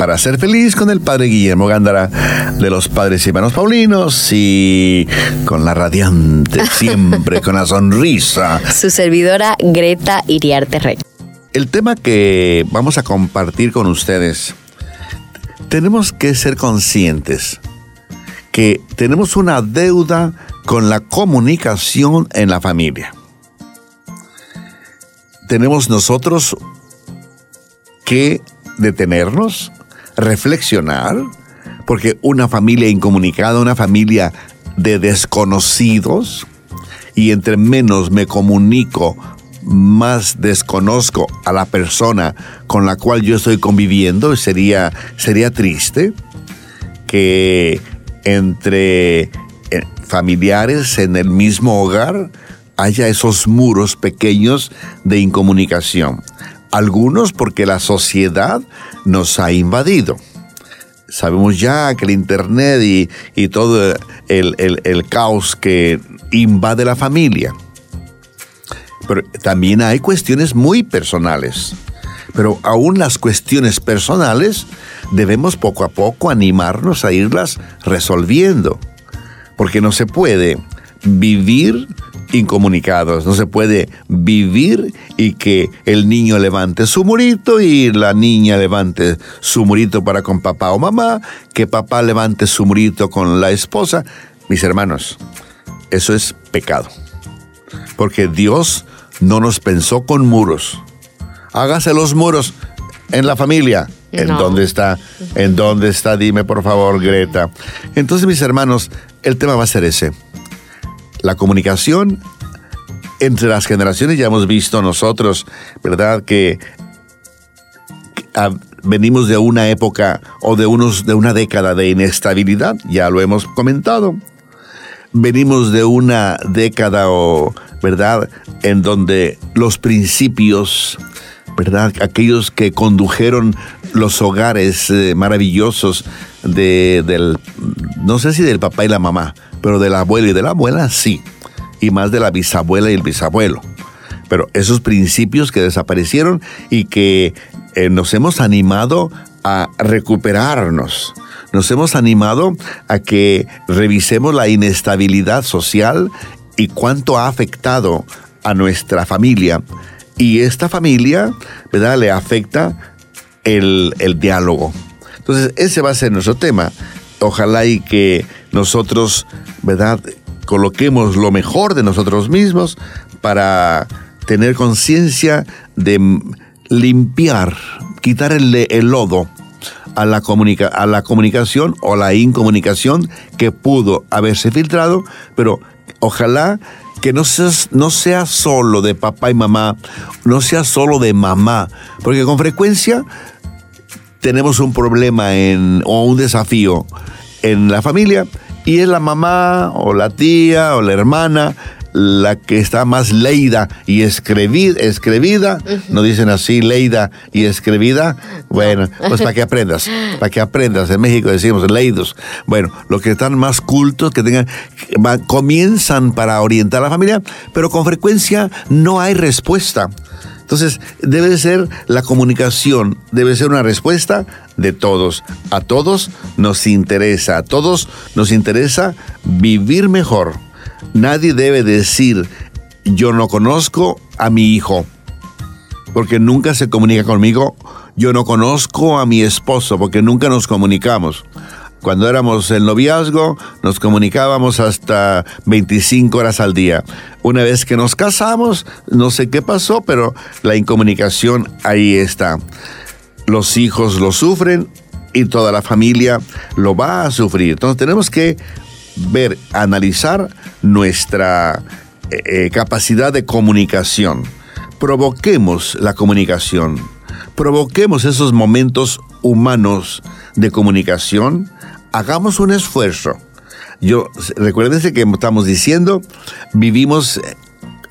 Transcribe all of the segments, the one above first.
Para ser feliz con el Padre Guillermo Gándara de los Padres y Hermanos Paulinos y con la radiante siempre, con la sonrisa. Su servidora Greta Iriarte Rey. El tema que vamos a compartir con ustedes, tenemos que ser conscientes que tenemos una deuda con la comunicación en la familia tenemos nosotros que detenernos, reflexionar, porque una familia incomunicada, una familia de desconocidos, y entre menos me comunico, más desconozco a la persona con la cual yo estoy conviviendo, sería, sería triste que entre eh, familiares en el mismo hogar haya esos muros pequeños de incomunicación. Algunos porque la sociedad nos ha invadido. Sabemos ya que el Internet y, todo el, caos que invade la familia. Pero también hay cuestiones muy personales. Pero aún las cuestiones personales debemos poco a poco animarnos a irlas resolviendo. Porque no se puede vivir incomunicados. No se puede vivir y que el niño levante su murito y la niña levante su murito para con papá o mamá, que papá levante su murito con la esposa. Mis hermanos, eso es pecado. Porque Dios no nos pensó con muros. Hágase los muros en la familia. ¿En dónde está? ¿En dónde está? Dime por favor, Greta. Entonces, mis hermanos, el tema va a ser ese la comunicación entre las generaciones ya hemos visto nosotros, ¿verdad? Que, venimos de una época o de, unos, de una década de inestabilidad, ya lo hemos comentado. Venimos de una década o, ¿verdad? En donde los principios, ¿verdad? Aquellos que condujeron los hogares eh, maravillosos de, del, no sé si del papá y la mamá, pero de la abuela y de la abuela sí, y más de la bisabuela y el bisabuelo. Pero esos principios que desaparecieron y que eh, nos hemos animado a recuperarnos, nos hemos animado a que revisemos la inestabilidad social y cuánto ha afectado a nuestra familia. Y esta familia, ¿verdad? Le afecta el, el diálogo. Entonces, ese va a ser nuestro tema. Ojalá y que nosotros, ¿verdad? Coloquemos lo mejor de nosotros mismos para tener conciencia de limpiar, quitar el, lodo a la, comunica, a la comunicación o la incomunicación que pudo haberse filtrado, pero ojalá que no sea, no sea solo de papá y mamá, no sea solo de mamá, porque con frecuencia tenemos un problema en, o un desafío en la familia y es la mamá o la tía o la hermana la que está más leída y escribida, escribida, no dicen así, leída y escribida, bueno, pues para que aprendas, para que aprendas, en México decimos leídos, bueno, los que están más cultos, que tengan, comienzan para orientar a la familia, pero con frecuencia no hay respuesta. Entonces, debe ser la comunicación, debe ser una respuesta de todos. A todos nos interesa, a todos nos interesa vivir mejor. Nadie debe decir, yo no conozco a mi hijo, porque nunca se comunica conmigo. Yo no conozco a mi esposo, porque nunca nos comunicamos. Cuando éramos en noviazgo, nos comunicábamos hasta 25 horas al día. Una vez que nos casamos, no sé qué pasó, pero la incomunicación ahí está. Los hijos lo sufren y toda la familia lo va a sufrir. Entonces tenemos que ver, analizar nuestra eh, eh, capacidad de comunicación. Provoquemos la comunicación. Provoquemos esos momentos humanos de comunicación, hagamos un esfuerzo. Yo, recuérdense que estamos diciendo, vivimos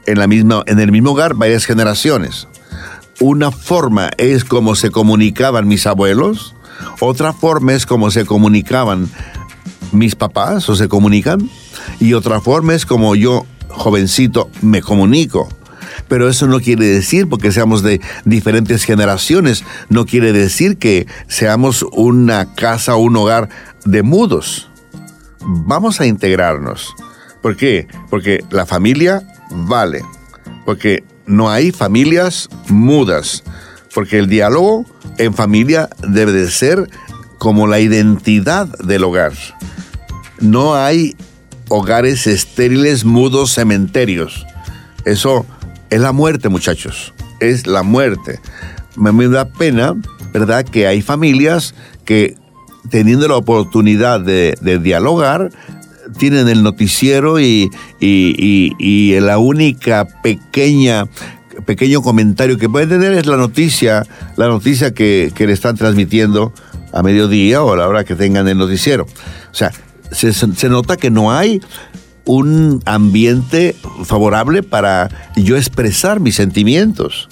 en, la misma, en el mismo hogar varias generaciones. Una forma es como se comunicaban mis abuelos, otra forma es como se comunicaban mis papás o se comunican, y otra forma es como yo, jovencito, me comunico. Pero eso no quiere decir, porque seamos de diferentes generaciones, no quiere decir que seamos una casa o un hogar de mudos. Vamos a integrarnos. ¿Por qué? Porque la familia vale. Porque no hay familias mudas. Porque el diálogo en familia debe de ser como la identidad del hogar. No hay hogares estériles, mudos, cementerios. Eso es la muerte, muchachos. Es la muerte. Me da pena, ¿verdad?, que hay familias que teniendo la oportunidad de, dialogar, tienen el noticiero y, la única pequeña pequeño comentario que pueden tener es la noticia, la noticia que, le están transmitiendo a mediodía o a la hora que tengan el noticiero. O sea, se, nota que no hay un ambiente favorable para yo expresar mis sentimientos,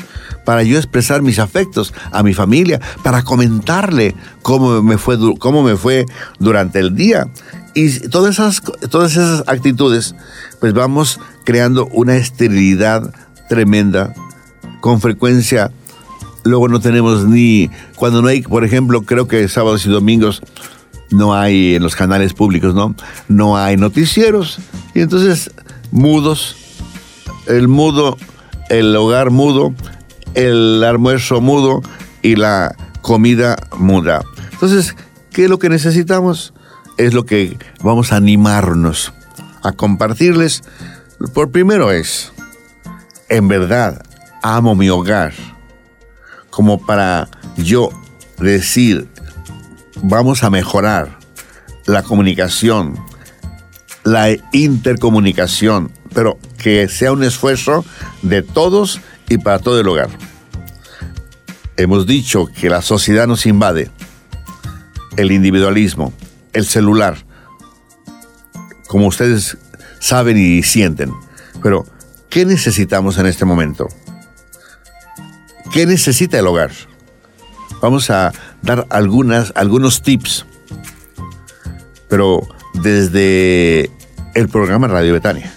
para yo expresar mis afectos a mi familia, para comentarle cómo me fue, cómo me fue durante el día. Y todas esas, todas esas actitudes, pues vamos creando una esterilidad tremenda. Con frecuencia, luego no tenemos ni, cuando no hay, por ejemplo, creo que sábados y domingos, no hay en los canales públicos, ¿no? No hay noticieros. Y entonces, mudos, el mudo, el hogar mudo, el almuerzo mudo y la comida muda. Entonces, ¿qué es lo que necesitamos? Es lo que vamos a animarnos a compartirles. Por primero es, en verdad, amo mi hogar. Como para yo decir vamos a mejorar la comunicación, la intercomunicación, pero que sea un esfuerzo de todos y para todo el hogar. Hemos dicho que la sociedad nos invade, el individualismo, el celular, como ustedes saben y sienten. Pero, ¿qué necesitamos en este momento? ¿Qué necesita el hogar? Vamos a dar algunas, algunos tips, pero desde el programa Radio Betania.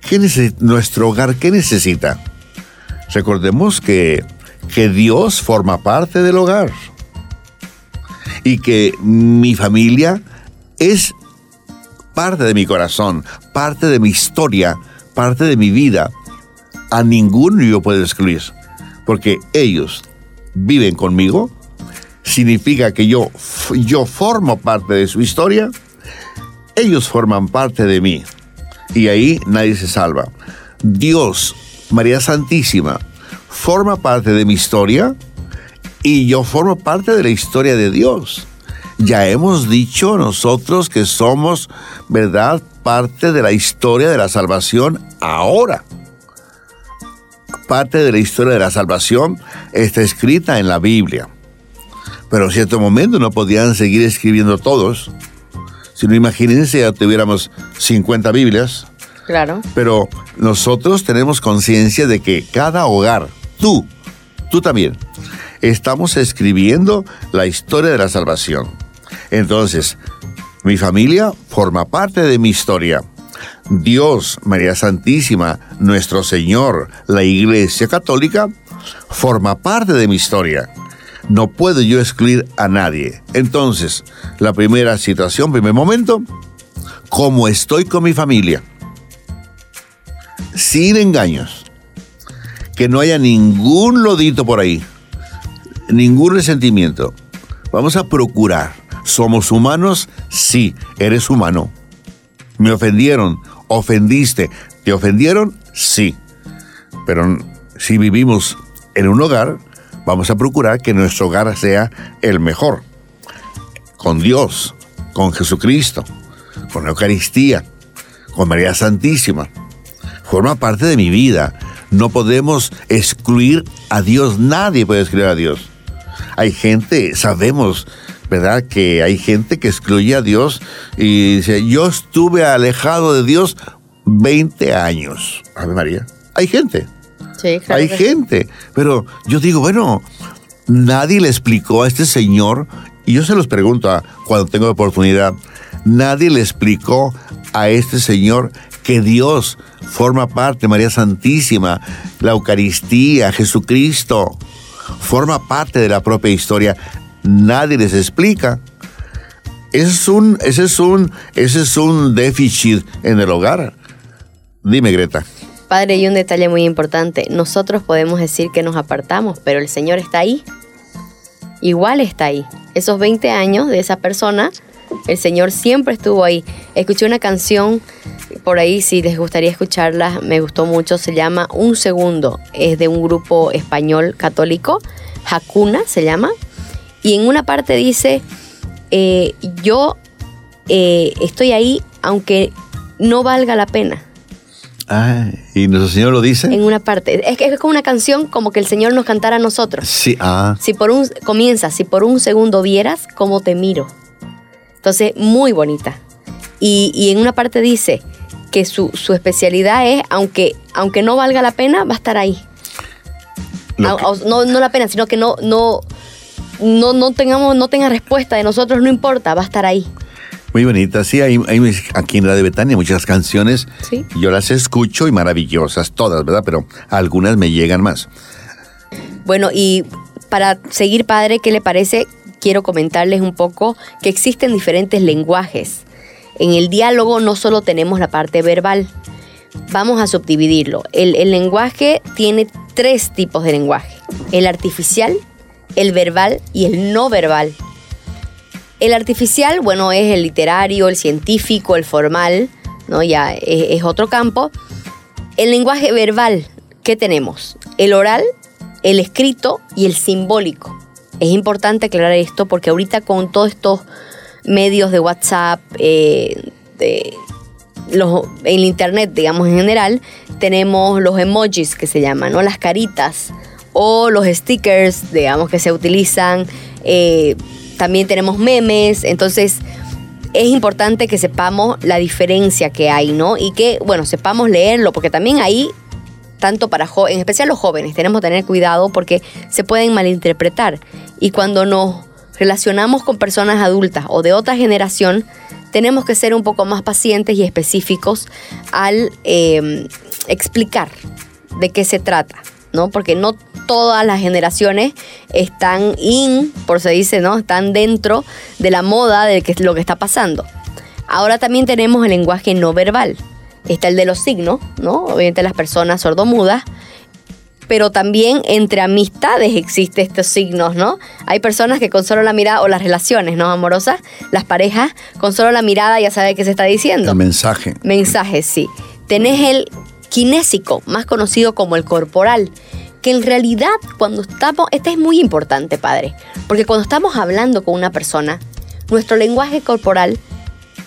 ¿Qué nuestro hogar, ¿qué necesita? Recordemos que, que Dios forma parte del hogar y que mi familia es parte de mi corazón, parte de mi historia, parte de mi vida. A ninguno yo puedo excluir, porque ellos viven conmigo, significa que yo, yo formo parte de su historia, ellos forman parte de mí. Y ahí nadie se salva. Dios, María Santísima, forma parte de mi historia y yo formo parte de la historia de Dios. Ya hemos dicho nosotros que somos, ¿verdad?, parte de la historia de la salvación ahora parte de la historia de la salvación está escrita en la Biblia. Pero en cierto momento no podían seguir escribiendo todos. Si no, imagínense, ya tuviéramos 50 Biblias. Claro. Pero nosotros tenemos conciencia de que cada hogar, tú, tú también, estamos escribiendo la historia de la salvación. Entonces, mi familia forma parte de mi historia. Dios, María Santísima, nuestro Señor, la Iglesia Católica, forma parte de mi historia. No puedo yo excluir a nadie. Entonces, la primera situación, primer momento, ¿cómo estoy con mi familia? Sin engaños. Que no haya ningún lodito por ahí. Ningún resentimiento. Vamos a procurar. ¿Somos humanos? Sí, eres humano. Me ofendieron ofendiste. ¿Te ofendieron? Sí. Pero si vivimos en un hogar, vamos a procurar que nuestro hogar sea el mejor. Con Dios, con Jesucristo, con la Eucaristía, con María Santísima. Forma parte de mi vida. No podemos excluir a Dios. Nadie puede excluir a Dios. hay gente, sabemos, ¿verdad? Que hay gente que excluye a Dios y dice, yo estuve alejado de Dios 20 años. Ave María. Hay gente. Sí, claro hay gente. Pero yo digo, bueno, nadie le explicó a este señor, y yo se los pregunto cuando tengo oportunidad, nadie le explicó a este señor que Dios forma parte, María Santísima, la Eucaristía, Jesucristo, forma parte de la propia historia. Nadie les explica. Ese es un, es un, es un déficit en el hogar. Dime, Greta. Padre, y un detalle muy importante. Nosotros podemos decir que nos apartamos, pero el Señor está ahí. Igual está ahí. Esos 20 años de esa persona, el Señor siempre estuvo ahí. Escuché una canción por ahí, si les gustaría escucharla, me gustó mucho. Se llama Un Segundo. Es de un grupo español católico. Hakuna se llama. Y en una parte dice, eh, yo eh, estoy ahí aunque no valga la pena. Ay, y nuestro Señor lo dice. en una parte. Es que es como una canción como que el Señor nos cantara a nosotros. Sí, ah. Si por un comienza, si por un segundo vieras cómo te miro. Entonces, muy bonita. Y, y en una parte dice que su, su especialidad es, aunque, aunque no valga la pena, va a estar ahí. Que- no, no la pena, sino que no, no, no, no tengamos, no tenga respuesta de nosotros, no importa, va a estar ahí. Muy bonita, sí, hay, hay aquí en la de Betania muchas canciones. Sí. Yo las escucho y maravillosas, todas, ¿verdad? Pero algunas me llegan más. Bueno, y para seguir, padre, ¿qué le parece? Quiero comentarles un poco que existen diferentes lenguajes. En el diálogo no solo tenemos la parte verbal, vamos a subdividirlo. El, lenguaje tiene tres tipos de lenguaje. El artificial, el verbal y el no verbal. El artificial, bueno, es el literario, el científico, el formal, ¿no? Ya es, es otro campo. El lenguaje verbal, ¿qué tenemos? El oral, el escrito y el simbólico. Es importante aclarar esto porque ahorita con todos estos medios de WhatsApp, eh, de los, en internet, digamos en general, tenemos los emojis que se llaman, ¿no? Las caritas o los stickers, digamos, que se utilizan. eh, también tenemos memes, entonces es importante que sepamos la diferencia que hay, ¿no? Y que, bueno, sepamos leerlo, porque también ahí, tanto para en especial los jóvenes, tenemos que tener cuidado porque se pueden malinterpretar. Y cuando nos relacionamos con personas adultas o de otra generación, tenemos que ser un poco más pacientes y específicos al eh, explicar de qué se trata, ¿no? Porque no todas las generaciones están in, por se dice, ¿no? Están dentro de la moda de lo que está pasando. Ahora también tenemos el lenguaje no verbal. Está el de los signos, ¿no? Obviamente las personas sordomudas. Pero también entre amistades existen estos signos, ¿no? Hay personas que con solo la mirada, o las relaciones, ¿no? Amorosas, las parejas, con solo la mirada ya sabe qué se está diciendo. El mensaje. Mensajes, sí. Tenés el kinésico, más conocido como el corporal, que en realidad cuando estamos, este es muy importante, padre, porque cuando estamos hablando con una persona, nuestro lenguaje corporal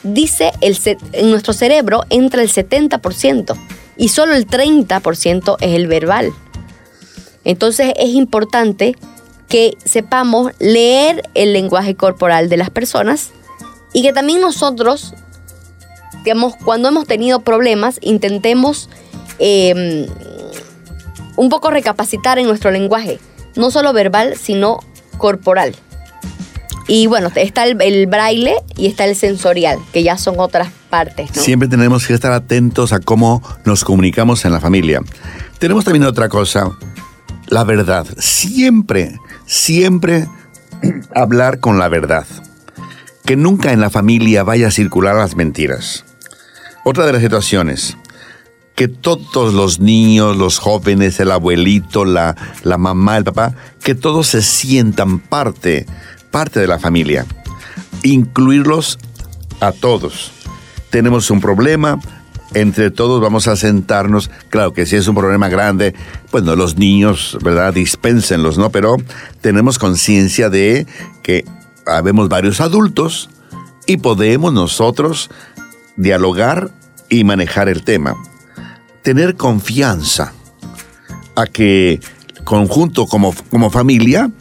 dice, el, en nuestro cerebro entra el 70% y solo el 30% es el verbal. Entonces es importante que sepamos leer el lenguaje corporal de las personas y que también nosotros digamos, cuando hemos tenido problemas, intentemos eh, un poco recapacitar en nuestro lenguaje, no solo verbal, sino corporal. Y bueno, está el, braille y está el sensorial, que ya son otras partes. Siempre tenemos que estar atentos a cómo nos comunicamos en la familia. Tenemos también otra cosa, la verdad. Siempre, siempre hablar con la verdad. Que nunca en la familia vaya a circular las mentiras. Otra de las situaciones, que todos los niños, los jóvenes, el abuelito, la, la mamá, el papá, que todos se sientan parte, parte de la familia. Incluirlos a todos. Tenemos un problema, entre todos vamos a sentarnos. Claro que si es un problema grande, bueno, los niños, ¿verdad? Dispénsenlos, ¿no? Pero tenemos conciencia de que habemos varios adultos y podemos nosotros dialogar y manejar el tema. Tener confianza a que conjunto como, como familia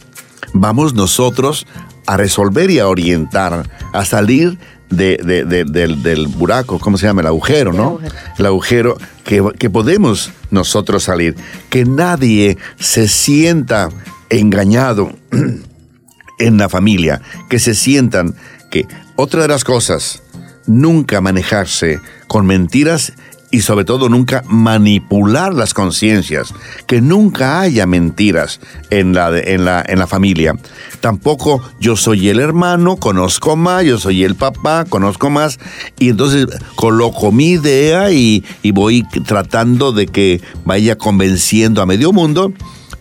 vamos nosotros a resolver y a orientar, a salir de, de- de- del, del buraco, ¿cómo se llama? El agujero, El ¿no? agujero. El agujero que, que podemos nosotros salir. Que nadie se sienta engañado en la familia, que se sientan que otra de las cosas, nunca manejarse con mentiras y sobre todo nunca manipular las conciencias, que nunca haya mentiras en la, en, la, en la familia. Tampoco yo soy el hermano, conozco más, yo soy el papá, conozco más, y entonces coloco mi idea y, y voy tratando de que vaya convenciendo a medio mundo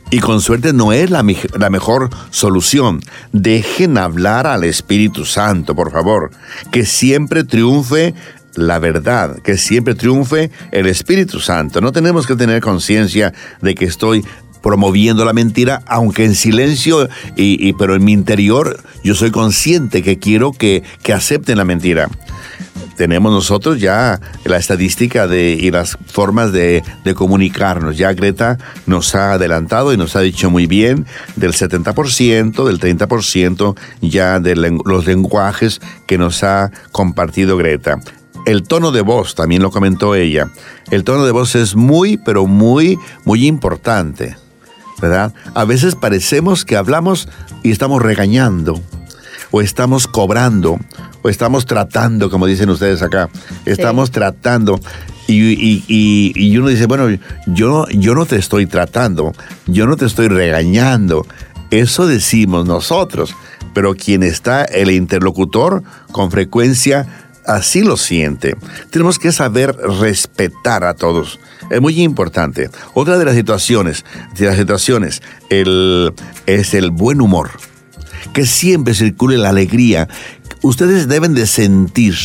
y con suerte no es la, la mejor solución. Dejen hablar al Espíritu Santo, por favor. Que siempre triunfe la verdad, que siempre triunfe el Espíritu Santo. No tenemos que tener conciencia de que estoy promoviendo la mentira, aunque en silencio, y, pero en mi interior yo soy consciente que quiero que, que acepten la mentira tenemos nosotros ya la estadística de, y las formas de, de comunicarnos. Ya Greta nos ha adelantado y nos ha dicho muy bien del 70%, del 30% ya de los lenguajes que nos ha compartido Greta. El tono de voz, también lo comentó ella. El tono de voz es muy, pero muy, muy importante. ¿Verdad? A veces parecemos que hablamos y estamos regañando o estamos cobrando, o estamos tratando, como dicen ustedes acá, estamos tratando. Y, y- y- y uno dice, bueno, yo, yo no te estoy tratando, yo no te estoy regañando. Eso decimos nosotros, pero quien está, el interlocutor, con frecuencia así lo siente. Tenemos que saber respetar a todos. Es muy importante. Otra de las situaciones, de las situaciones, el, es el buen humor que siempre circule la alegría. Ustedes deben de sentir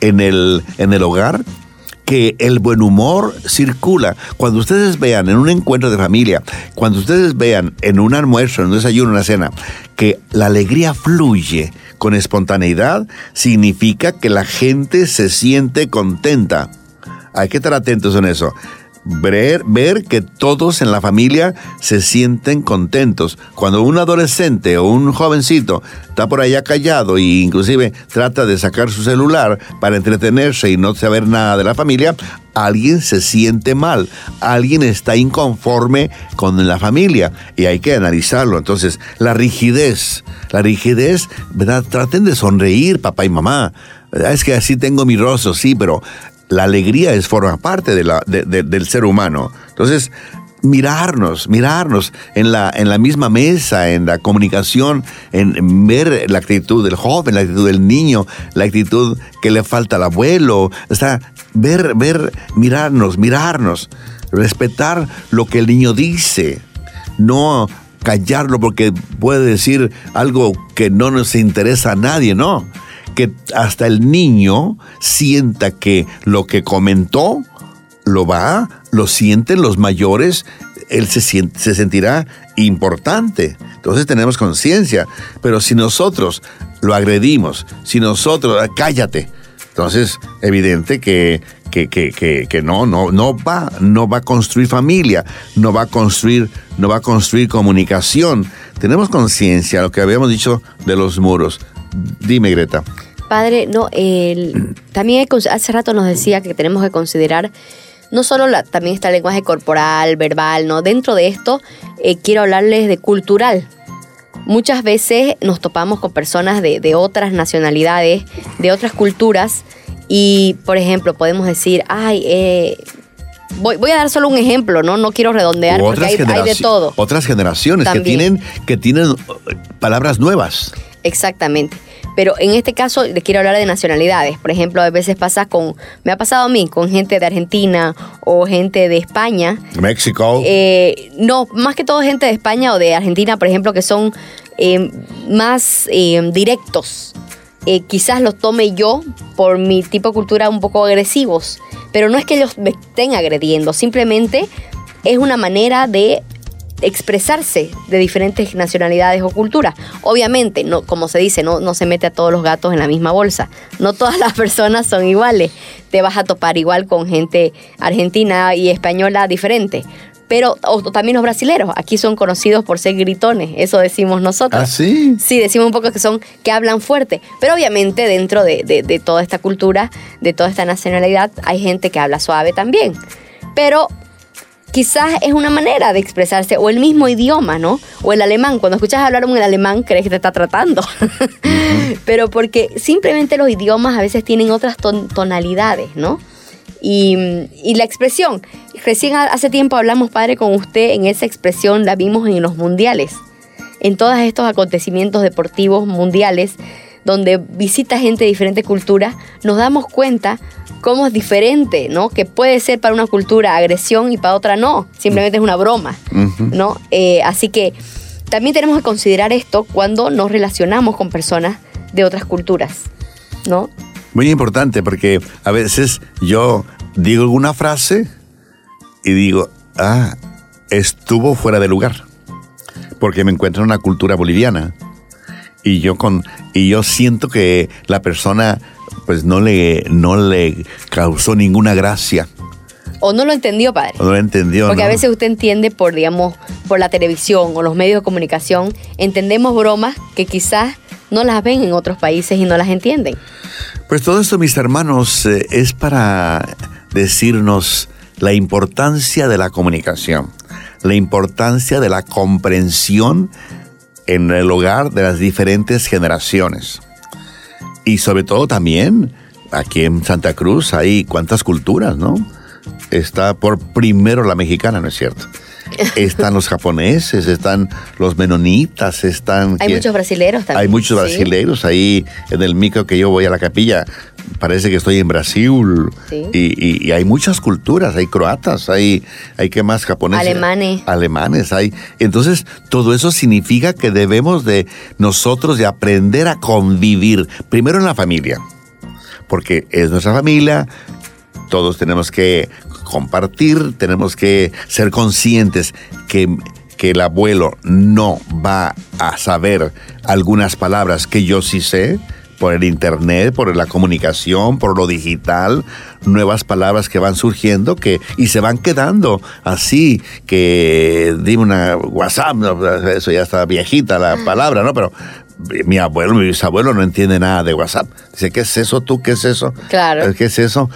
en el, en el hogar que el buen humor circula. Cuando ustedes vean en un encuentro de familia, cuando ustedes vean en un almuerzo, en un desayuno, en una cena, que la alegría fluye con espontaneidad, significa que la gente se siente contenta. Hay que estar atentos en eso. Ver, que todos en la familia se sienten contentos. Cuando un adolescente o un jovencito está por allá callado e inclusive trata de sacar su celular para entretenerse y no saber nada de la familia, alguien se siente mal, alguien está inconforme con la familia y hay que analizarlo. Entonces, la rigidez, la rigidez, ¿verdad? Traten de sonreír, papá y mamá. Es que así tengo mi rostro, sí, pero la alegría es forma parte de la, de- de- del ser humano. Entonces, mirarnos, mirarnos en la, en la misma mesa, en la comunicación, en ver la actitud del joven, la actitud del niño, la actitud que le falta al abuelo, o sea, ver, ver, mirarnos, mirarnos, respetar lo que el niño dice, no callarlo porque puede decir algo que no nos interesa a nadie, no que hasta el niño sienta que lo que comentó lo va, lo sienten los mayores, él se, siente- se sentirá importante. Entonces tenemos conciencia. Pero si nosotros lo agredimos, si nosotros, "Ah, cállate, entonces evidente que, que, que, que, no, no, no va, no va a construir familia, no va a construir, no va a construir comunicación. Tenemos conciencia, lo que habíamos dicho de los muros. Dime, Greta. Padre, no, el- también hay hace rato nos decía que tenemos que considerar no solo la, también está el lenguaje corporal, verbal, ¿no? Dentro de esto eh, quiero hablarles de cultural. Muchas veces nos topamos con personas de, de otras nacionalidades, de otras culturas, y por ejemplo podemos decir, ay, eh, voy, voy a dar solo un ejemplo, ¿no? No quiero redondear porque hay, hay de todo. Otras generaciones que tienen, que tienen uh, palabras nuevas. Exactamente. Pero en este caso les quiero hablar de nacionalidades. Por ejemplo, a veces pasa con, me ha pasado a mí, con gente de Argentina o gente de España. México. Eh, no, más que todo gente de España o de Argentina, por ejemplo, que son eh, más eh, directos. Eh, quizás los tome yo por mi tipo de cultura un poco agresivos. Pero no es que ellos me estén agrediendo, simplemente es una manera de expresarse de diferentes nacionalidades o culturas. Obviamente, no, como se dice, no, no se mete a todos los gatos en la misma bolsa. No todas las personas son iguales. Te vas a topar igual con gente argentina y española diferente. pero o, también los brasileros, aquí son conocidos por ser gritones, eso decimos nosotros. ¿Ah, sí? Sí, decimos un poco que son, que hablan fuerte, pero obviamente dentro de, de, de toda esta cultura, de toda esta nacionalidad, hay gente que habla suave también. Pero quizás es una manera de expresarse, o el mismo idioma, ¿no? O el alemán, cuando escuchas hablar un alemán crees que te está tratando, pero porque simplemente los idiomas a veces tienen otras tonalidades, ¿no? Y, y, la expresión, recién hace tiempo hablamos, padre, con usted en esa expresión, la vimos en los mundiales, en todos estos acontecimientos deportivos mundiales, donde visita gente de diferentes culturas, nos damos cuenta cómo es diferente, ¿no? Que puede ser para una cultura agresión y para otra no, simplemente es una broma, ¿no? Eh, así que también tenemos que considerar esto cuando nos relacionamos con personas de otras culturas, ¿no? Muy importante porque a veces yo digo alguna frase y digo, ah, estuvo fuera de lugar, porque me encuentro en una cultura boliviana y yo con y yo siento que la persona pues no le, no le causó ninguna gracia. O no lo entendió, padre. O no lo entendió. Porque a veces usted entiende por, digamos, por la televisión o los medios de comunicación, entendemos bromas que quizás no las ven en otros países y no las entienden. Pues todo esto, mis hermanos, eh, es para decirnos la importancia de la comunicación, la importancia de la comprensión en el hogar de las diferentes generaciones. Y sobre todo también aquí en Santa Cruz hay cuántas culturas, ¿no? Está por primero la mexicana, ¿no es cierto? Están los japoneses, están los menonitas, están... Hay muchos brasileros también. Hay muchos brasileros ahí en el micro que yo voy a la capilla. Parece que estoy en Brasil. Y, hay muchas culturas, hay croatas, hay, hay ¿qué más? Japoneses. Alemanes. Alemanes, hay. Entonces, todo eso significa que debemos de nosotros de aprender a convivir, primero en la familia, porque es nuestra familia, todos tenemos que compartir, tenemos que ser conscientes que, que el abuelo no va a saber algunas palabras que yo sí sé, por el internet, por la comunicación, por lo digital, nuevas palabras que van surgiendo que y se van quedando así que dime una WhatsApp, eso ya está viejita la palabra, ¿no? Pero mi abuelo, mi bisabuelo no entiende nada de WhatsApp. Dice, ¿qué es eso tú? ¿Qué es eso? Claro. ¿Qué es eso?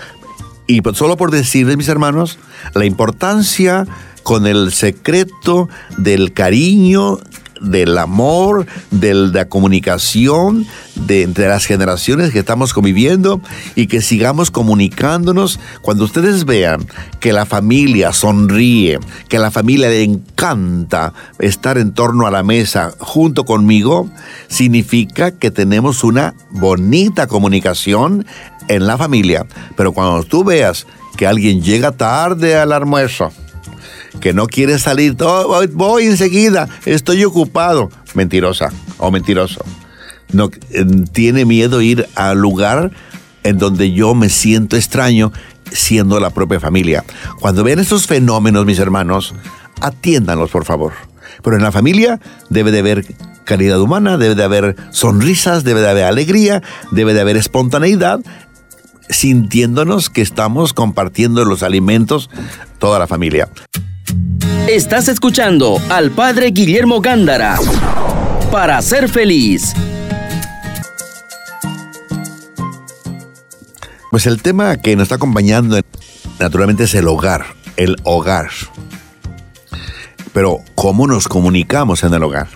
Y pues, solo por decirles, mis hermanos, la importancia con el secreto del cariño, del amor, de la comunicación de entre las generaciones que estamos conviviendo y que sigamos comunicándonos. Cuando ustedes vean que la familia sonríe, que la familia le encanta estar en torno a la mesa junto conmigo, significa que tenemos una bonita comunicación en la familia. Pero cuando tú veas que alguien llega tarde al almuerzo, que no quiere salir, oh, voy enseguida, estoy ocupado, mentirosa o mentiroso. No, eh, tiene miedo ir al lugar en donde yo me siento extraño siendo la propia familia. Cuando vean estos fenómenos, mis hermanos, atiéndanlos, por favor. Pero en la familia debe de haber calidad humana, debe de haber sonrisas, debe de haber alegría, debe de haber espontaneidad sintiéndonos que estamos compartiendo los alimentos toda la familia. Estás escuchando al Padre Guillermo Gándara para ser feliz. Pues el tema que nos está acompañando naturalmente es el hogar, el hogar. Pero ¿cómo nos comunicamos en el hogar?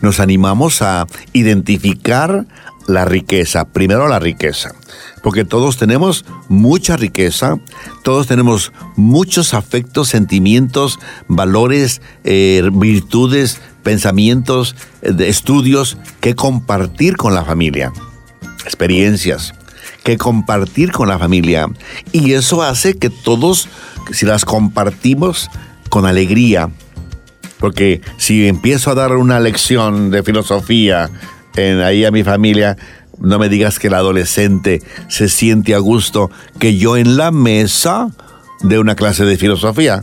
Nos animamos a identificar la riqueza, primero la riqueza porque todos tenemos mucha riqueza, todos tenemos muchos afectos, sentimientos, valores, eh, virtudes, pensamientos, eh, estudios que compartir con la familia, experiencias que compartir con la familia. Y eso hace que todos, si las compartimos con alegría, porque si empiezo a dar una lección de filosofía en, ahí a mi familia, no me digas que el adolescente se siente a gusto que yo en la mesa de una clase de filosofía.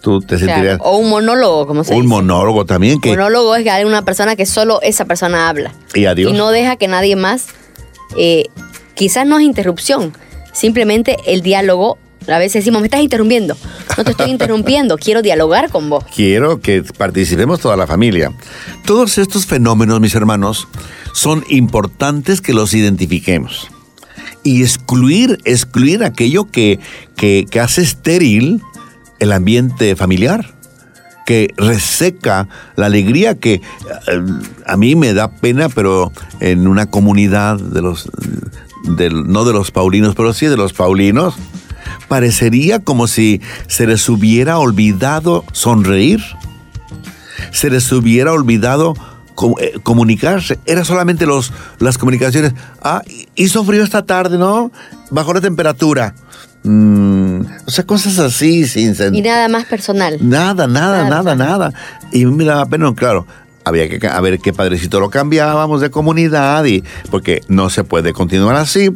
Tú te sentirías. o un monólogo, como se Un dice. monólogo también. Que, monólogo es que hay una persona que solo esa persona habla. Y adiós. Y no deja que nadie más. Eh, quizás no es interrupción, simplemente el diálogo A veces decimos, me estás interrumpiendo. No te estoy interrumpiendo, quiero dialogar con vos. Quiero que participemos toda la familia. Todos estos fenómenos, mis hermanos, son importantes que los identifiquemos. Y excluir, excluir aquello que, que, hace estéril el ambiente familiar que reseca la alegría que eh, a mí me da pena, pero en una comunidad de los, no de los paulinos, pero sí de los paulinos, parecería como si se les hubiera olvidado sonreír, se les hubiera olvidado comunicarse. Era solamente los, las comunicaciones. Ah, hizo frío esta tarde, ¿no? Bajó la temperatura. Mm, o sea, cosas así, sin sentido. Y nada más personal. Nada, nada, nada, nada. Y me daba pena, claro, había que a ver qué padrecito lo cambiábamos de comunidad y porque no se puede continuar así.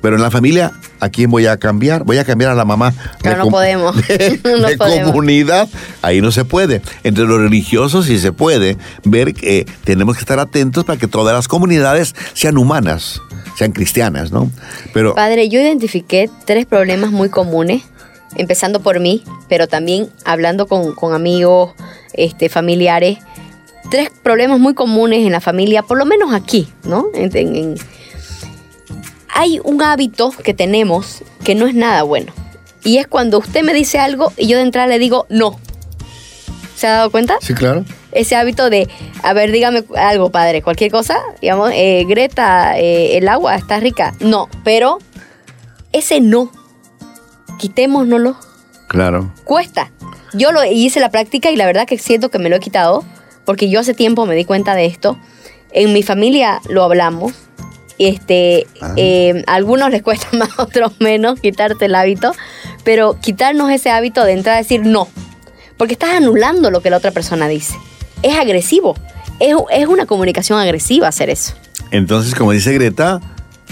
Pero en la familia, ¿a quién voy a cambiar? Voy a cambiar a la mamá. Claro, no podemos. De, comunidad, ahí no se puede. Entre los religiosos sí se puede ver que tenemos que estar atentos para que todas las comunidades sean humanas sean cristianas, ¿no? Pero Padre, yo identifiqué tres problemas muy comunes, empezando por mí, pero también hablando con, amigos, este, familiares, tres problemas muy comunes en la familia, por lo menos aquí, ¿no? hay un hábito que tenemos que no es nada bueno. Y es cuando usted me dice algo y yo de entrada le digo no. ¿Se ha dado cuenta? Sí, claro ese hábito de, a ver, dígame algo, padre, cualquier cosa, digamos, eh, Greta, eh, el agua está rica. No, pero ese no, quitémonoslo. Claro. Cuesta. Yo lo hice la práctica y la verdad que siento que me lo he quitado, porque yo hace tiempo me di cuenta de esto. En mi familia lo hablamos. Este, ah. eh, a algunos les cuesta más, a otros menos quitarte el hábito, pero quitarnos ese hábito de entrar a decir no, porque estás anulando lo que la otra persona dice es agresivo. Es, una comunicación agresiva hacer eso. Entonces, como dice Greta,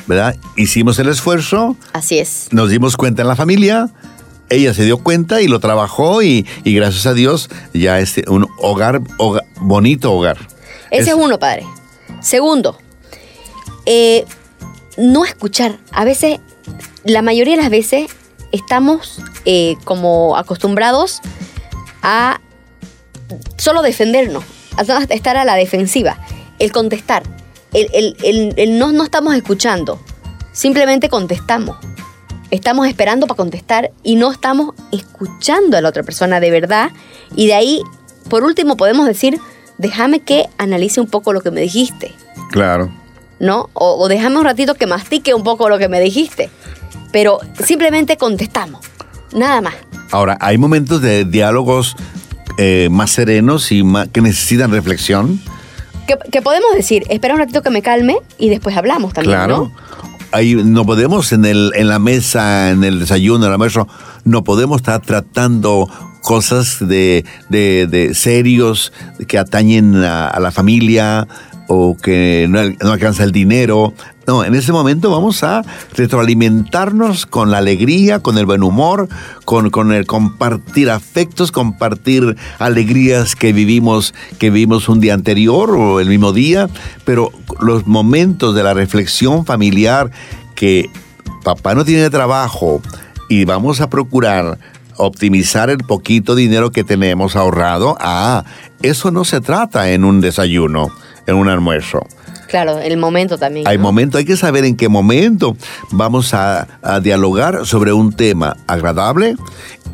¿verdad? Hicimos el esfuerzo. Así es. Nos dimos cuenta en la familia. Ella se dio cuenta y lo trabajó y, gracias a Dios ya es un hogar, bonito hogar. Ese es, uno, padre. Segundo, eh, no escuchar. A veces, la mayoría de las veces, estamos eh, como acostumbrados a solo defendernos, estar a la defensiva, el contestar, el, no, no estamos escuchando, simplemente contestamos. Estamos esperando para contestar y no estamos escuchando a la otra persona de verdad. Y de ahí, por último, podemos decir, déjame que analice un poco lo que me dijiste. Claro. ¿No? O, o déjame un ratito que mastique un poco lo que me dijiste. Pero simplemente contestamos. Nada más. Ahora, hay momentos de diálogos eh, más serenos y que necesitan reflexión. Que, podemos decir, espera un ratito que me calme y después hablamos también. Claro. Ahí no podemos en, el, en la mesa, en el desayuno, en la mesa, no podemos estar tratando cosas de, de, serios que atañen a, la familia o que no, no, alcanza el dinero. No, en ese momento vamos a retroalimentarnos con la alegría, con el buen humor, con, con el compartir afectos, compartir alegrías que vivimos, que vivimos un día anterior o el mismo día, pero los momentos de la reflexión familiar que papá no tiene trabajo y vamos a procurar optimizar el poquito dinero que tenemos ahorrado, ah, eso no se trata en un desayuno, en un almuerzo. Claro, el momento también. Hay momento, hay que saber en qué momento vamos a, dialogar sobre un tema agradable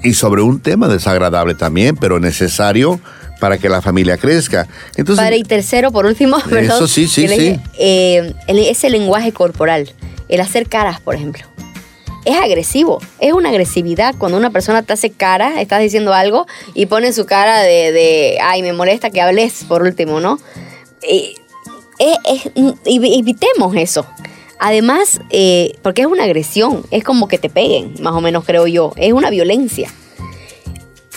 y sobre un tema desagradable también, pero necesario para que la familia crezca. Entonces, Padre, y tercero, por último, eso sí, sí, sí. Eh, ese lenguaje corporal, el hacer caras, por ejemplo. Es agresivo, es una agresividad cuando una persona te hace cara, estás diciendo algo y pone su cara de, de ay, me molesta que hables, por último, ¿no? es, evitemos eso. Además, eh, porque es una agresión, es como que te peguen, más o menos creo yo, es una violencia.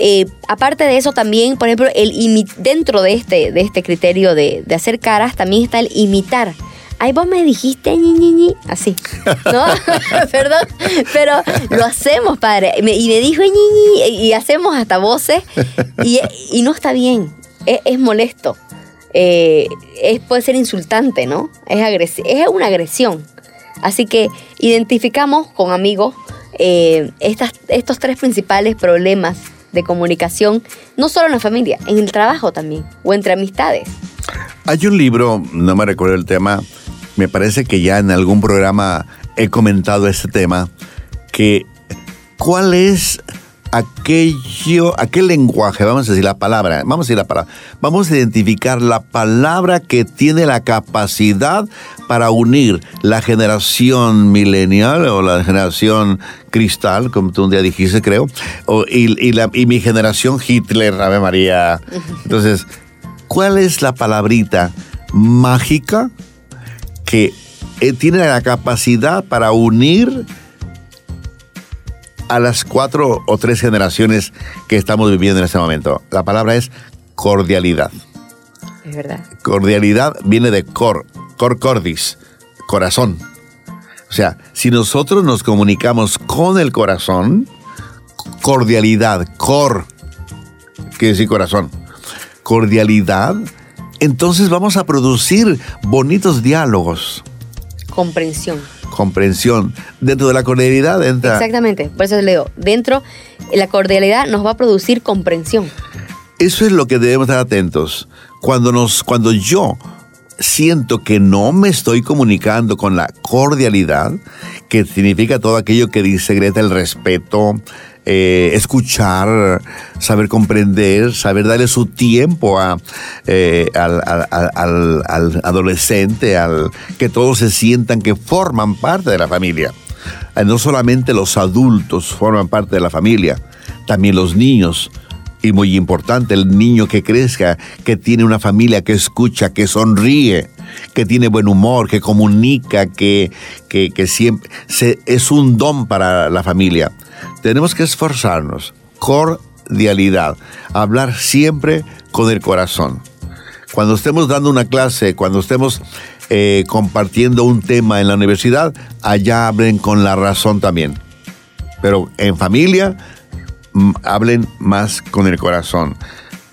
Eh, aparte de eso también, por ejemplo, el dentro de este, de este criterio de, hacer caras también está el imitar. Ay, vos me dijiste ñi, ñi, ñi. así, ¿no? Perdón, pero lo hacemos, padre. y me dijo ñi, ñi, y hacemos hasta voces y, no está bien, es molesto. Eh, es, puede ser insultante, ¿no? Es, es una agresión. Así que identificamos con amigos eh, estas, estos tres principales problemas de comunicación, no solo en la familia, en el trabajo también, o entre amistades. Hay un libro, no me recuerdo el tema, me parece que ya en algún programa he comentado este tema, que cuál es aquello, aquel lenguaje, vamos a decir la palabra, vamos a decir la palabra, vamos a identificar la palabra que tiene la capacidad para unir la generación millennial o la generación cristal, como tú un día dijiste, creo, y, la, y mi generación Hitler, Ave María. Entonces, ¿cuál es la palabrita mágica que eh, tiene la capacidad para unir a las cuatro o tres generaciones que estamos viviendo en este momento. La palabra es cordialidad. Es verdad. Cordialidad viene de cor, cor cordis, corazón. O sea, si nosotros nos comunicamos con el corazón, cordialidad, cor, quiere decir corazón, cordialidad, entonces vamos a producir bonitos diálogos. Comprensión comprensión. Dentro de la cordialidad entra... Exactamente, por eso leo, dentro, la cordialidad nos va a producir comprensión. Eso es lo que debemos estar atentos. Cuando, nos, cuando yo siento que no me estoy comunicando con la cordialidad, que significa todo aquello que dice Greta, el respeto, eh, escuchar, saber comprender, saber darle su tiempo a, eh, al, adolescente, al que todos se sientan que forman parte de la familia. Eh, no solamente los adultos forman parte de la familia, también los niños. Y muy importante, el niño que crezca, que tiene una familia que escucha, que sonríe, que tiene buen humor, que comunica, que, que, siempre es un don para la familia. Tenemos que esforzarnos, cordialidad, hablar siempre con el corazón. Cuando estemos dando una clase, cuando estemos eh, compartiendo un tema en la universidad, allá hablen con la razón también. Pero en familia, mm, hablen más con el corazón.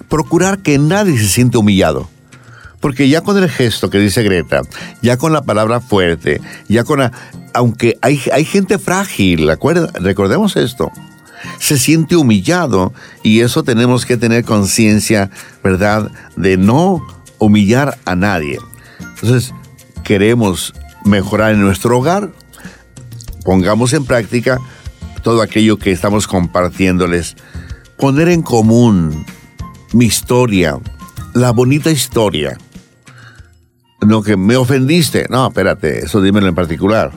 Procurar que nadie se siente humillado. Porque ya con el gesto que dice Greta, ya con la palabra fuerte, ya con la, aunque hay, hay gente frágil, recordemos esto, se siente humillado y eso tenemos que tener conciencia, ¿verdad?, de no humillar a nadie. Entonces, queremos mejorar en nuestro hogar, pongamos en práctica todo aquello que estamos compartiéndoles, poner en común mi historia, la bonita historia. No que me ofendiste, no, espérate, eso dímelo en particular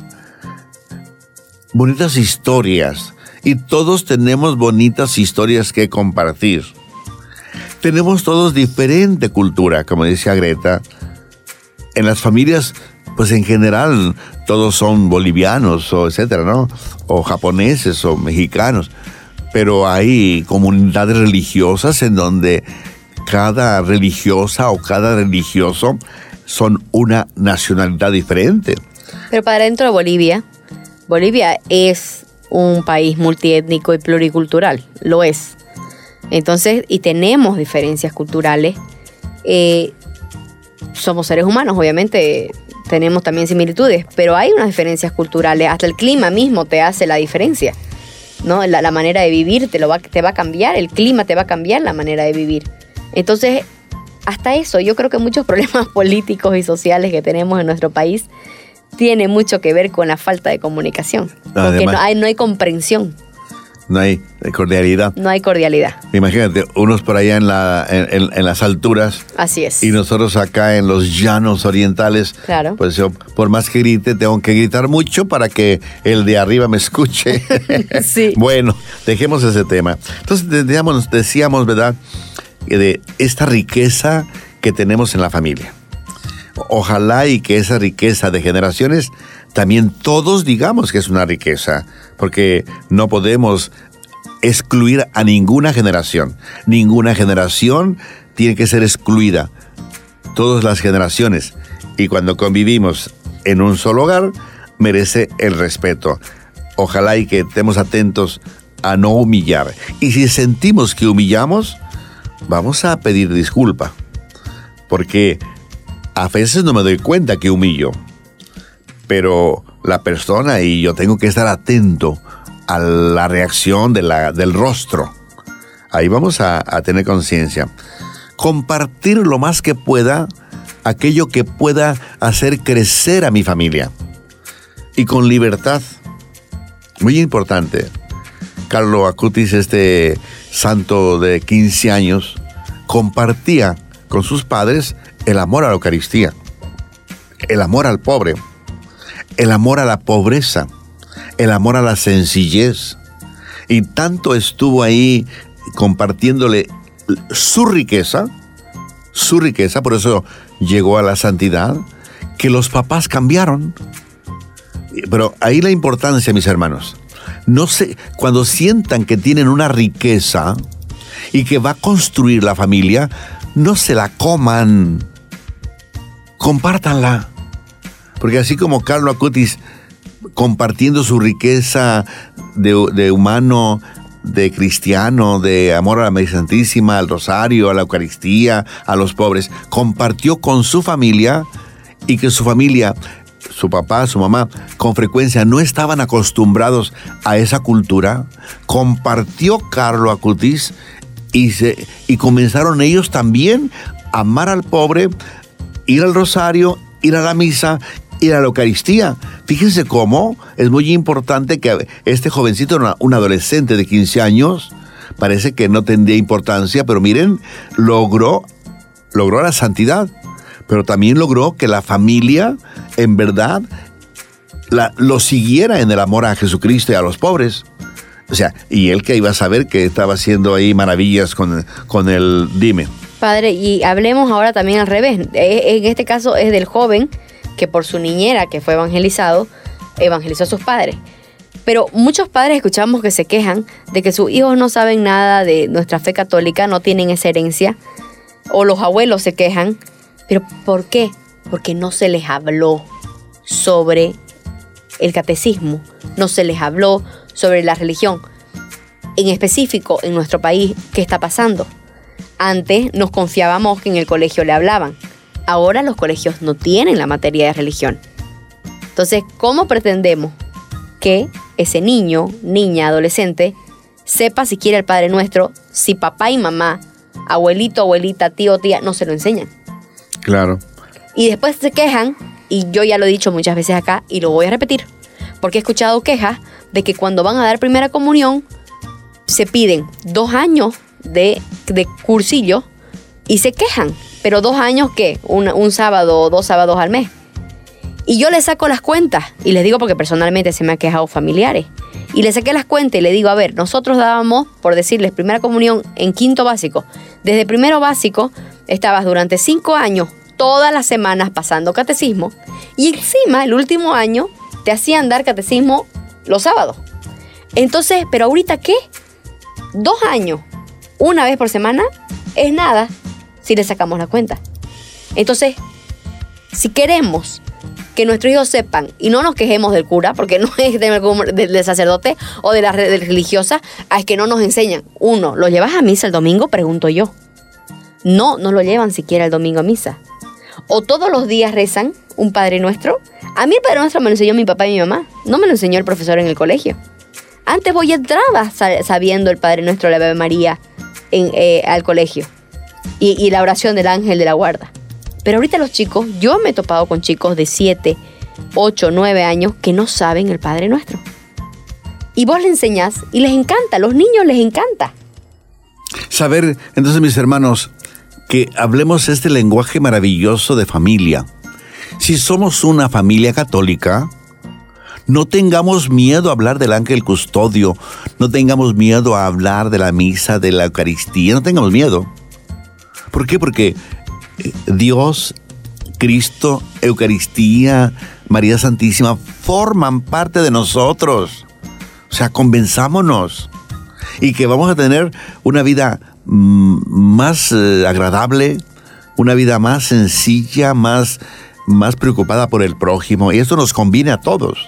bonitas historias y todos tenemos bonitas historias que compartir. Tenemos todos diferente cultura, como decía Greta. En las familias, pues en general, todos son bolivianos o etcétera, ¿no? O japoneses o mexicanos. Pero hay comunidades religiosas en donde cada religiosa o cada religioso son una nacionalidad diferente. Pero para dentro de Bolivia, Bolivia es un país multiétnico y pluricultural, lo es. Entonces, y tenemos diferencias culturales. Eh, somos seres humanos, obviamente tenemos también similitudes, pero hay unas diferencias culturales. Hasta el clima mismo te hace la diferencia. ¿no? La, manera de vivir te, lo va, te va a cambiar, el clima te va a cambiar la manera de vivir. Entonces, hasta eso, yo creo que muchos problemas políticos y sociales que tenemos en nuestro país tiene mucho que ver con la falta de comunicación. porque no hay, no hay comprensión. No hay cordialidad. No hay cordialidad. Imagínate, unos por allá en, la, en, las alturas. Así es. Y nosotros acá en los llanos orientales. Claro. Pues yo, por más que grite, tengo que gritar mucho para que el de arriba me escuche. sí. bueno, dejemos ese tema. Entonces, decíamos, decíamos, ¿verdad? De esta riqueza que tenemos en la familia. Ojalá y que esa riqueza de generaciones también todos digamos que es una riqueza, porque no podemos excluir a ninguna generación. Ninguna generación tiene que ser excluida. Todas las generaciones. Y cuando convivimos en un solo hogar, merece el respeto. Ojalá y que estemos atentos a no humillar. Y si sentimos que humillamos, vamos a pedir disculpa. Porque a veces no me doy cuenta que humillo, pero la persona y yo tengo que estar atento a la reacción de la, del rostro. Ahí vamos a, tener conciencia. Compartir lo más que pueda aquello que pueda hacer crecer a mi familia. Y con libertad. Muy importante. Carlo Acutis, este santo de 15 años, compartía con sus padres el amor a la Eucaristía, el amor al pobre, el amor a la pobreza, el amor a la sencillez. Y tanto estuvo ahí compartiéndole su riqueza, su riqueza, por eso llegó a la santidad, que los papás cambiaron. Pero ahí la importancia, mis hermanos. No sé, cuando sientan que tienen una riqueza y que va a construir la familia, no se la coman. Compártanla. Porque así como Carlos Acutis compartiendo su riqueza de, humano, de cristiano, de amor a la María Santísima, al Rosario, a la Eucaristía, a los pobres, compartió con su familia y que su familia, su papá, su mamá, con frecuencia no estaban acostumbrados a esa cultura, compartió Carlo Acutis y, y comenzaron ellos también a amar al pobre, ir al Rosario, ir a la misa ir a la Eucaristía. Fíjense cómo es muy importante que este jovencito, un adolescente de 15 años, parece que no tendría importancia, pero miren, logró, logró la santidad, pero también logró que la familia, en verdad, lo siguiera en el amor a Jesucristo y a los pobres. O sea, y él que iba a saber que estaba haciendo ahí maravillas con, con el dime. Padre, y hablemos ahora también al revés. E, en este caso es del joven que por su niñera que fue evangelizado, evangelizó a sus padres. Pero muchos padres escuchamos que se quejan de que sus hijos no saben nada de nuestra fe católica, no tienen esa herencia, o los abuelos se quejan. ¿Pero por qué? Porque no se les habló sobre el catecismo, no se les habló sobre la religión. En específico, en nuestro país, ¿qué está pasando? Antes nos confiábamos que en el colegio le hablaban. Ahora los colegios no tienen la materia de religión. Entonces, ¿cómo pretendemos que ese niño, niña, adolescente, sepa si quiere el Padre Nuestro si papá y mamá, abuelito, abuelita, tío, tía, no se lo enseñan? Claro. Y después se quejan, y yo ya lo he dicho muchas veces acá, y lo voy a repetir, porque he escuchado quejas de que cuando van a dar primera comunión, se piden dos años de, de cursillo y se quejan pero dos años, ¿qué? Un, sábado o dos sábados al mes. Y yo le saco las cuentas, y les digo porque personalmente se me han quejado familiares. Y le saqué las cuentas y le digo, a ver, nosotros dábamos, por decirles, primera comunión en quinto básico. Desde primero básico estabas durante cinco años, todas las semanas pasando catecismo. Y encima, el último año, te hacían dar catecismo los sábados. Entonces, ¿pero ahorita qué? Dos años, una vez por semana, es nada si le sacamos la cuenta. Entonces, si queremos que nuestros hijos sepan y no nos quejemos del cura, porque no es del, sacerdote o de la religiosa, es que no nos enseñan. Uno, ¿lo llevas a misa el domingo? Pregunto yo. No, no lo llevan siquiera el domingo a misa. O todos los días rezan un Padre Nuestro. A mí el Padre Nuestro me lo enseñó mi papá y mi mamá. No me lo enseñó el profesor en el colegio. Antes voy entraba sabiendo el Padre Nuestro, la Ave María, eh, al colegio y, la oración del ángel de la guarda. Pero ahorita los chicos, yo me he topado con chicos de 7, 8, 9 años que no saben el Padre Nuestro. Y vos le enseñás y les encanta, los niños les encanta. Saber, entonces mis hermanos, que hablemos este lenguaje maravilloso de familia. Si somos una familia católica, no tengamos miedo a hablar del ángel custodio, no tengamos miedo a hablar de la misa, de la Eucaristía, no tengamos miedo. ¿Por qué? Porque eh, Dios, Cristo, Eucaristía, María Santísima forman parte de nosotros. O sea, convenzámonos y que vamos a tener una vida más eh, agradable, una vida más sencilla, más, más preocupada por el prójimo. Y esto nos conviene a todos.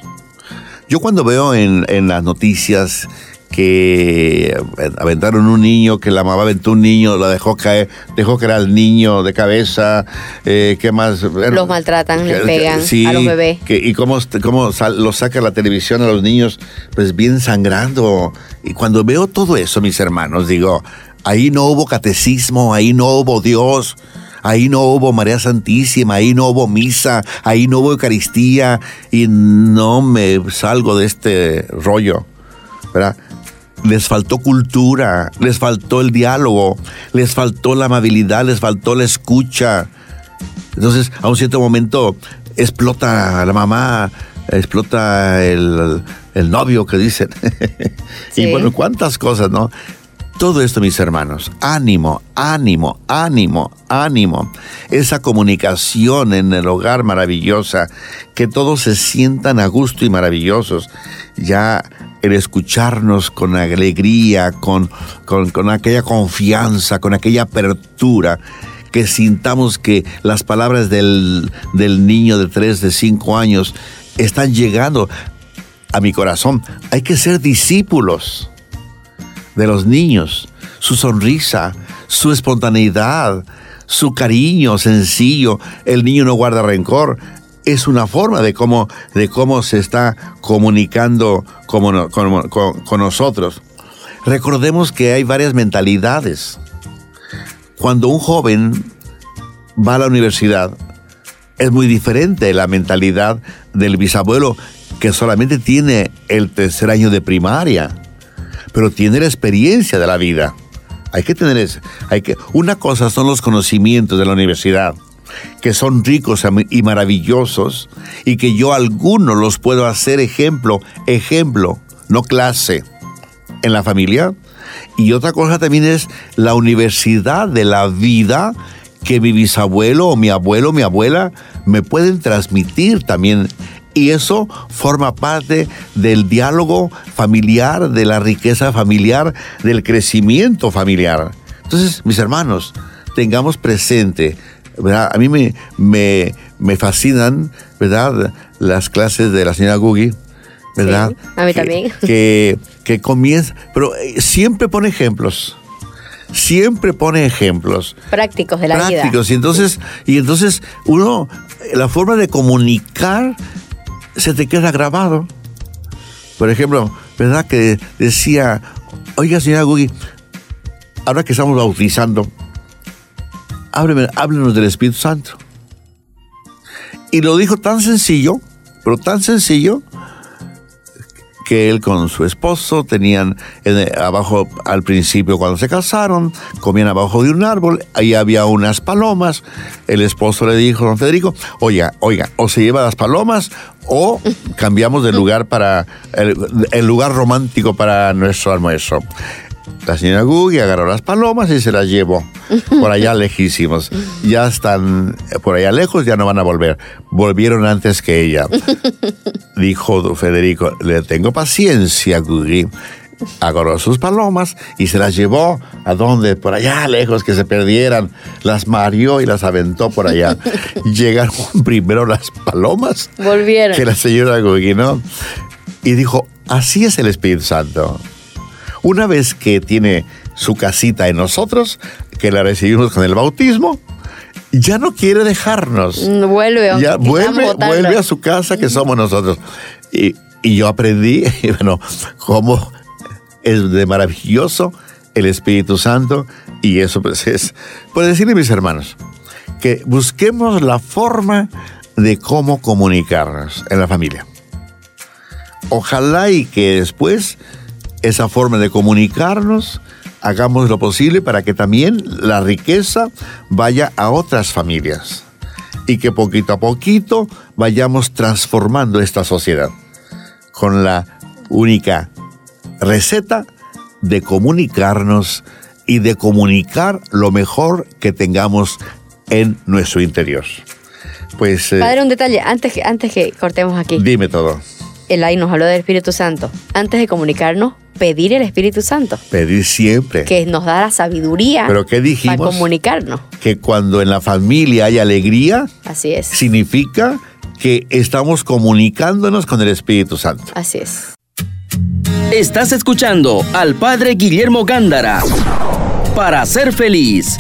Yo cuando veo en, en las noticias que aventaron un niño, que la mamá aventó un niño, la dejó caer, dejó que era el niño de cabeza, eh, ¿qué más? los maltratan, les pegan a los bebés. y cómo, cómo lo saca la televisión a los niños, pues bien sangrando. Y cuando veo todo eso, mis hermanos, digo, ahí no hubo catecismo, ahí no hubo Dios, ahí no hubo María Santísima, ahí no hubo misa, ahí no hubo Eucaristía y no me salgo de este rollo. ¿verdad? Les faltó cultura, les faltó el diálogo, les faltó la amabilidad, les faltó la escucha. Entonces, a un cierto momento, explota la mamá, explota el, novio que dicen. y bueno, cuántas cosas, ¿no? Todo esto, mis hermanos, ánimo, ánimo, ánimo, ánimo. Esa comunicación en el hogar maravillosa, que todos se sientan a gusto y maravillosos. Ya el escucharnos con alegría, con, con, aquella confianza, con aquella apertura, que sintamos que las palabras del, del niño de tres, de cinco años están llegando a mi corazón. Hay que ser discípulos de los niños, su sonrisa, su espontaneidad, su cariño sencillo. El niño no guarda rencor. Es una forma de cómo, de cómo se está comunicando con, con nosotros. Recordemos que hay varias mentalidades. Cuando un joven va a la universidad, es muy diferente la mentalidad del bisabuelo que solamente tiene el tercer año de primaria pero tiene la experiencia de la vida. Hay que tener eso. Hay que, una cosa son los conocimientos de la universidad, que son ricos y maravillosos, y que yo algunos los puedo hacer ejemplo, ejemplo, no clase, en la familia. Y otra cosa también es la universidad de la vida que mi bisabuelo o mi abuelo mi abuela me pueden transmitir también y eso forma parte del diálogo familiar, de la riqueza familiar, del crecimiento familiar. Entonces, mis hermanos, tengamos presente, ¿verdad? A mí me, me, me fascinan, ¿verdad? Las clases de la señora Gugi, ¿verdad? a mí también. Que, que comienza, pero eh, siempre pone ejemplos siempre pone ejemplos prácticos de la vida. Prácticos. Y entonces, y entonces uno, la forma de comunicar se te queda grabado. Por ejemplo, ¿verdad? Que decía, oiga, señora Gugi, ahora que estamos bautizando, háblenos del Espíritu Santo. Y lo dijo tan sencillo, pero tan sencillo, que él con su esposo tenían abajo al principio cuando se casaron, comían abajo de un árbol, ahí había unas palomas, el esposo le dijo, don Federico, oiga, oiga, o se lleva las palomas o cambiamos de lugar para el, lugar romántico para nuestro almuerzo. La señora Gugi agarró las palomas y se las llevó por allá lejísimos. Ya están por allá lejos, ya no van a volver. Volvieron antes que ella. Dijo Federico, le tengo paciencia, Gugi. Agarró sus palomas y se las llevó a donde, por allá lejos, que se perdieran. Las marió y las aventó por allá. Llegaron primero las palomas. Volvieron. Que la señora Gugi, ¿no? Y dijo, así es el Espíritu Santo una vez que tiene su casita en nosotros, que la recibimos con el bautismo, ya no quiere dejarnos. Mm, vuelve, ya vuelve, vuelve a su casa que somos nosotros. Y, yo aprendí, bueno, cómo es de maravilloso el Espíritu Santo y eso pues es, puedo decirle mis hermanos, que busquemos la forma de cómo comunicarnos en la familia. Ojalá y que después esa forma de comunicarnos, hagamos lo posible para que también la riqueza vaya a otras familias y que poquito a poquito vayamos transformando esta sociedad con la única receta de comunicarnos y de comunicar lo mejor que tengamos en nuestro interior. Pues, eh, Padre, un detalle, antes que, antes que cortemos aquí. Dime todo. Elay nos habló del Espíritu Santo. Antes de comunicarnos, pedir el Espíritu Santo. Pedir siempre. Que nos da la sabiduría ¿Pero qué dijimos? para comunicarnos. Que cuando en la familia hay alegría, Así es. significa que estamos comunicándonos con el Espíritu Santo. Así es. Estás escuchando al Padre Guillermo Gándara para ser feliz.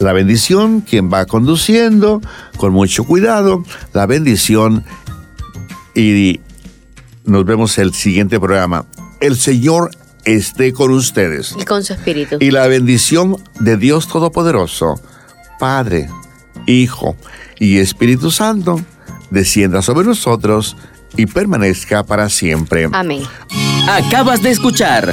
La bendición, quien va conduciendo con mucho cuidado, la bendición y nos vemos el siguiente programa. El Señor esté con ustedes. Y con su espíritu. Y la bendición de Dios Todopoderoso, Padre, Hijo y Espíritu Santo, descienda sobre nosotros y permanezca para siempre. Amén. Acabas de escuchar